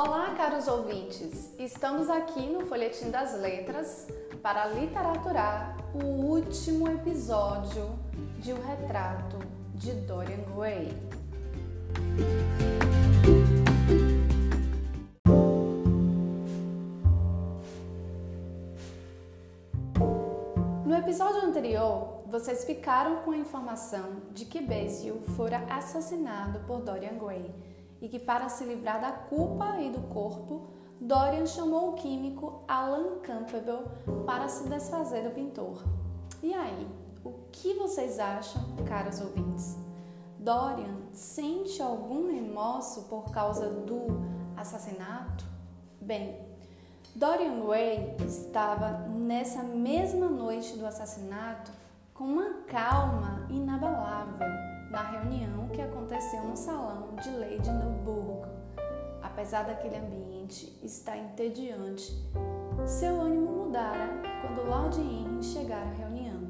Olá, caros ouvintes! Estamos aqui no Folhetim das Letras para literaturar o último episódio de O Retrato de Dorian Gray. No episódio anterior, vocês ficaram com a informação de que Basil fora assassinado por Dorian Gray e que, para se livrar da culpa e do corpo, Dorian chamou o químico Alan Campbell para se desfazer do pintor. E aí, o que vocês acham, caros ouvintes? Dorian sente algum remorso por causa do assassinato? Bem, Dorian Gray estava nessa mesma noite do assassinato com uma calma inabalável na reunião que aconteceu no salão de Lady Newburgh. Apesar daquele ambiente estar entediante, seu ânimo mudara quando Lord Henry chegara à reunião.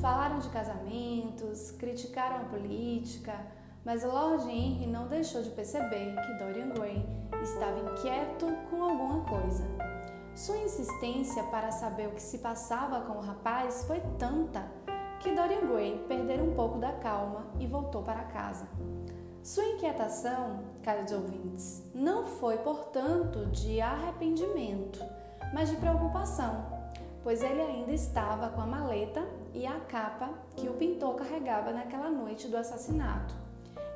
Falaram de casamentos, criticaram a política, mas Lord Henry não deixou de perceber que Dorian Gray estava inquieto com alguma coisa. Sua insistência para saber o que se passava com o rapaz foi tanta que Dorian Gray perdera um pouco da calma e voltou para casa. Sua inquietação, caros ouvintes, não foi, portanto, de arrependimento, mas de preocupação, pois ele ainda estava com a maleta e a capa que o pintor carregava naquela noite do assassinato.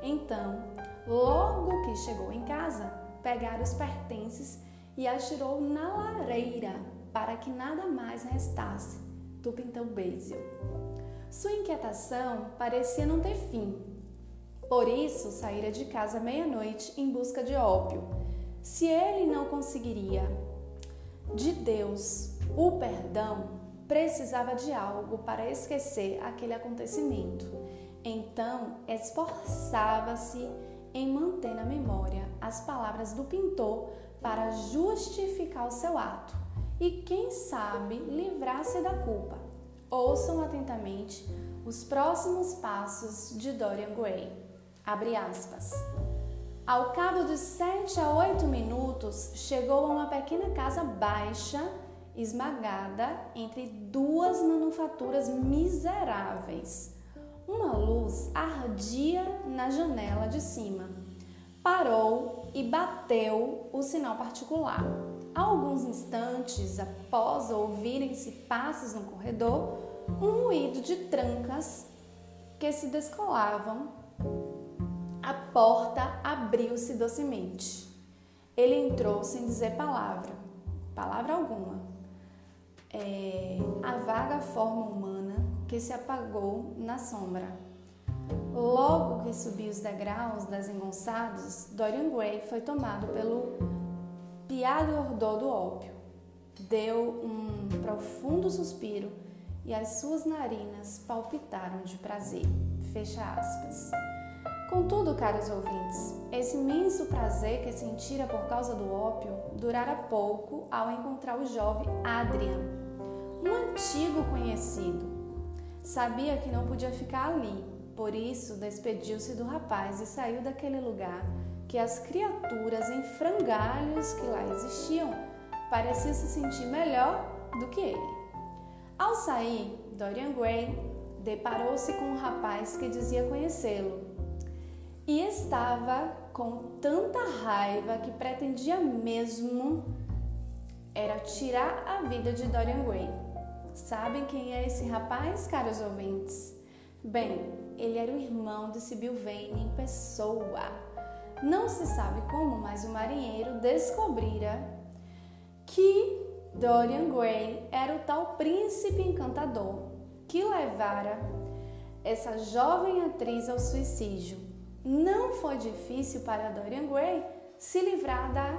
Então, logo que chegou em casa, pegara os pertences e atirou na lareira para que nada mais restasse do pintor Basil. Sua inquietação parecia não ter fim. Por isso, saíra de casa meia-noite em busca de ópio. Se ele não conseguiria de Deus o perdão, precisava de algo para esquecer aquele acontecimento. Então, esforçava-se em manter na memória as palavras do pintor para justificar o seu ato e, quem sabe, livrar-se da culpa. Ouçam atentamente os próximos passos de Dorian Gray. Abre aspas. Ao cabo de sete a oito minutos, chegou a uma pequena casa baixa, esmagada entre duas manufaturas miseráveis. Uma luz ardia na janela de cima. Parou e bateu o sinal particular. Alguns instantes após ouvirem-se passos no corredor, um ruído de trancas que se descolavam. A porta abriu-se docemente. Ele entrou sem dizer palavra, palavra alguma. É, a vaga forma humana que se apagou na sombra. Logo que subiu os degraus desengonçados, Dorian Gray foi tomado pelo piado ardor do ópio. Deu um profundo suspiro e as suas narinas palpitaram de prazer. Fecha aspas. Contudo, caros ouvintes, esse imenso prazer que sentira por causa do ópio durara pouco ao encontrar o jovem Adrian, um antigo conhecido. Sabia que não podia ficar ali, por isso despediu-se do rapaz e saiu daquele lugar que as criaturas em frangalhos que lá existiam pareciam se sentir melhor do que ele. Ao sair, Dorian Gray deparou-se com um rapaz que dizia conhecê-lo e estava com tanta raiva que pretendia mesmo era tirar a vida de Dorian Gray. Sabem quem é esse rapaz, caros ouvintes? Bem, ele era o irmão de Sibyl Vane em pessoa. Não se sabe como, mas o marinheiro descobrira que Dorian Gray era o tal príncipe encantador que levara essa jovem atriz ao suicídio. Não foi difícil para Dorian Gray se livrar da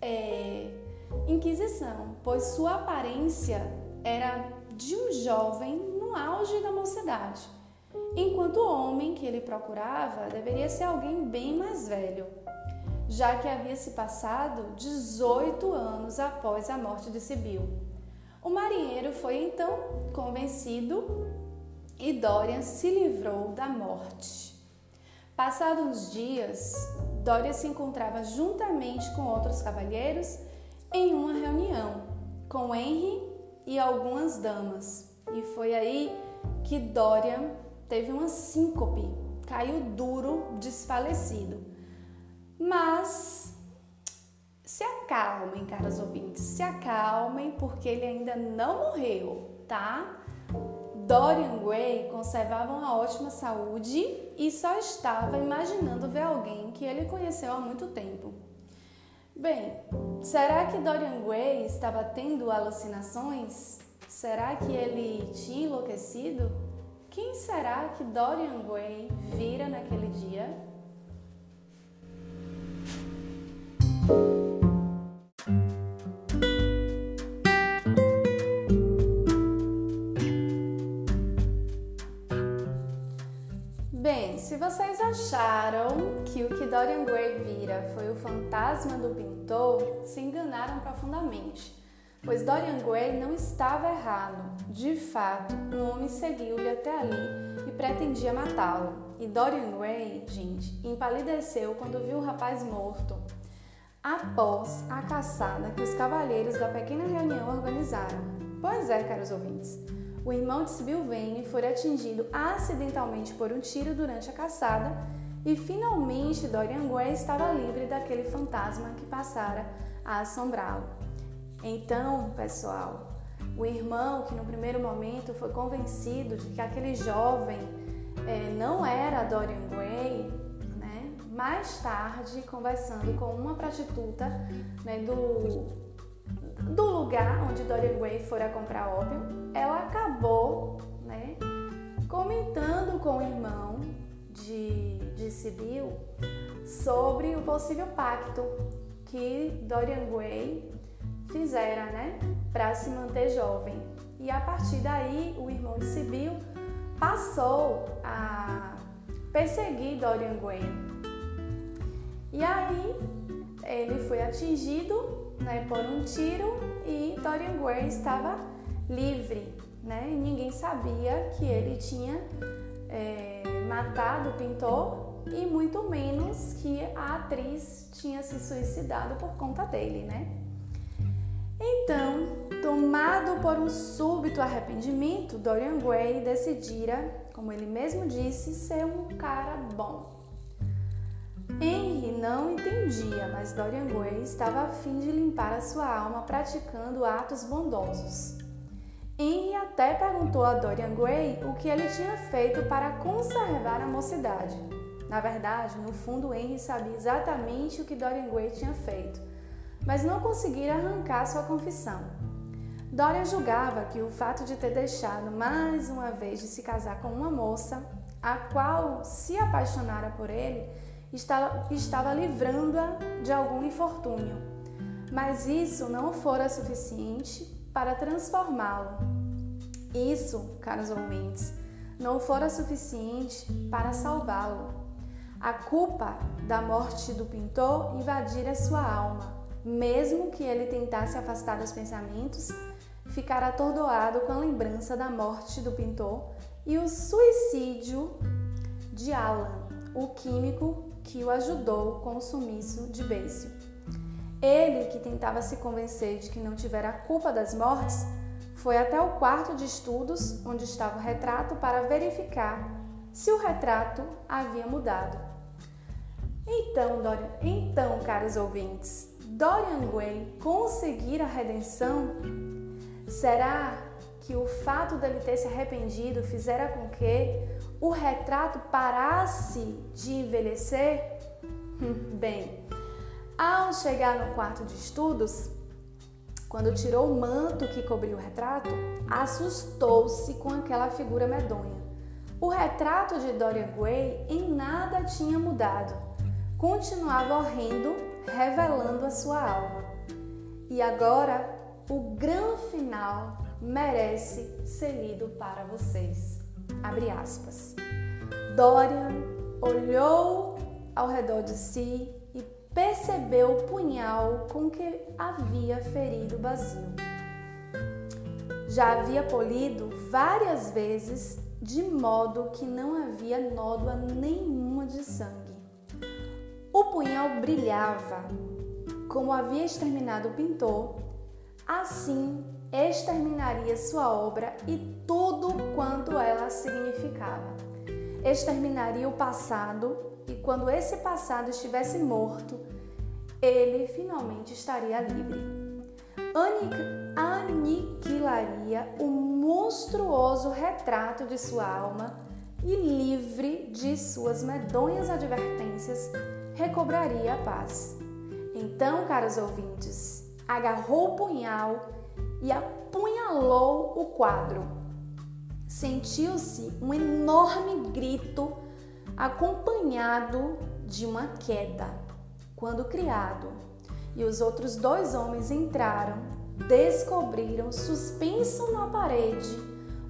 é, Inquisição, pois sua aparência era de um jovem no auge da mocidade enquanto o homem que ele procurava deveria ser alguém bem mais velho, já que havia se passado 18 anos após a morte de Sibyl. O marinheiro foi então convencido e Dorian se livrou da morte. Passados uns dias, Dória se encontrava juntamente com outros cavalheiros em uma reunião com Henry e algumas damas. E foi aí que Dorian teve uma síncope, caiu duro, desfalecido. Mas se acalmem, caros ouvintes, se acalmem, porque ele ainda não morreu, tá? Dorian Gray conservava uma ótima saúde e só estava imaginando ver alguém que ele conheceu há muito tempo. Bem, será que Dorian Gray estava tendo alucinações? Será que ele tinha enlouquecido? Quem será que Dorian Gray vira naquele dia? Bem, se vocês acharam que o que Dorian Gray vira foi o fantasma do pintor, se enganaram profundamente, pois Dorian Gray não estava errado. De fato, um homem seguiu-lhe até ali e pretendia matá-lo. E Dorian Gray, gente, empalideceu quando viu o rapaz morto, após a caçada que os cavalheiros da pequena reunião organizaram. Pois é, caros ouvintes o irmão de Sibyl Vane foi atingido acidentalmente por um tiro durante a caçada e finalmente Dorian Gray estava livre daquele fantasma que passara a assombrá-lo. Então, pessoal, o irmão que no primeiro momento foi convencido de que aquele jovem é, não era Dorian Gray, né? mais tarde, conversando com uma prostituta né, do do lugar onde Dorian Gray fora comprar ópio, ela acabou né, comentando com o irmão de, de Sibyl sobre o possível pacto que Dorian Gray fizera né, para se manter jovem. E a partir daí, o irmão de Sibyl passou a perseguir Dorian Gray. E aí, ele foi atingido né, por um tiro e Dorian Gray estava livre, né? E ninguém sabia que ele tinha é, matado o pintor e muito menos que a atriz tinha se suicidado por conta dele, né? Então, tomado por um súbito arrependimento, Dorian Gray decidira, como ele mesmo disse, ser um cara bom. Henry não entendia, mas Dorian Gray estava a fim de limpar a sua alma praticando atos bondosos. Henry até perguntou a Dorian Gray o que ele tinha feito para conservar a mocidade. Na verdade, no fundo, Henry sabia exatamente o que Dorian Gray tinha feito, mas não conseguira arrancar sua confissão. Dorian julgava que o fato de ter deixado mais uma vez de se casar com uma moça, a qual se apaixonara por ele, estava, estava livrando-a de algum infortúnio. Mas isso não fora suficiente para transformá-lo. Isso, caros ouvintes, não fora suficiente para salvá-lo. A culpa da morte do pintor invadira sua alma. Mesmo que ele tentasse afastar os pensamentos, ficar atordoado com a lembrança da morte do pintor e o suicídio de Alan, o químico que o ajudou com o sumiço de Basil. Ele, que tentava se convencer de que não tivera culpa das mortes, foi até o quarto de estudos onde estava o retrato para verificar se o retrato havia mudado. Então, Dorian, então, caros ouvintes, Dorian Gray conseguir a redenção? Será que o fato dele ter se arrependido fizera com que o retrato parasse de envelhecer? Bem, ao chegar no quarto de estudos, quando tirou o manto que cobria o retrato, assustou-se com aquela figura medonha. O retrato de Dorian Gray em nada tinha mudado. Continuava horrendo, revelando a sua alma. E agora, o grande final merece ser lido para vocês. Abre aspas. Dorian olhou ao redor de si e percebeu o punhal com que havia ferido Basil. Já havia polido várias vezes, de modo que não havia nódoa nenhuma de sangue. O punhal brilhava, como havia exterminado o pintor, assim exterminaria sua obra e tudo quanto ela significava. Exterminaria o passado e quando esse passado estivesse morto, ele finalmente estaria livre. Aniquilaria o monstruoso retrato de sua alma e, livre de suas medonhas advertências, recobraria a paz. Então, caros ouvintes, agarrou o punhal e apunhalou o quadro. Sentiu-se um enorme grito acompanhado de uma queda. Quando criado e os outros dois homens entraram, descobriram suspenso na parede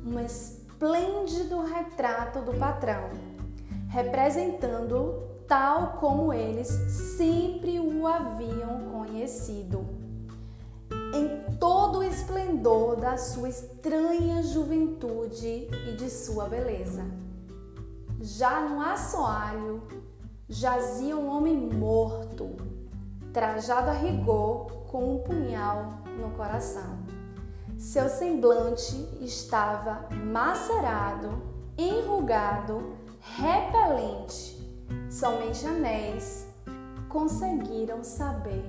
um esplêndido retrato do patrão, representando-o tal como eles sempre o haviam conhecido. Em todo o esplendor da sua estranha juventude e de sua beleza. Já no assoalho jazia um homem morto, trajado a rigor com um punhal no coração. Seu semblante estava macerado, enrugado, repelente. Somente anéis conseguiram saber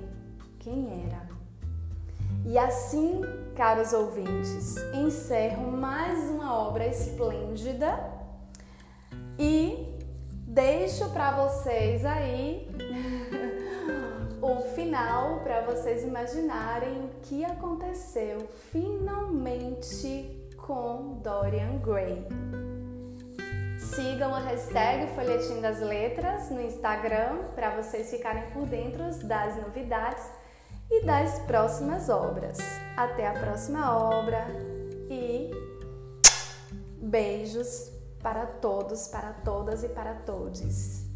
quem era. E assim, caros ouvintes, encerro mais uma obra esplêndida e deixo para vocês aí o final para vocês imaginarem o que aconteceu finalmente com Dorian Gray. Sigam a hashtag Folhetim das Letras no Instagram para vocês ficarem por dentro das novidades e das próximas obras. Até a próxima obra e beijos para todos, para todas e para todos.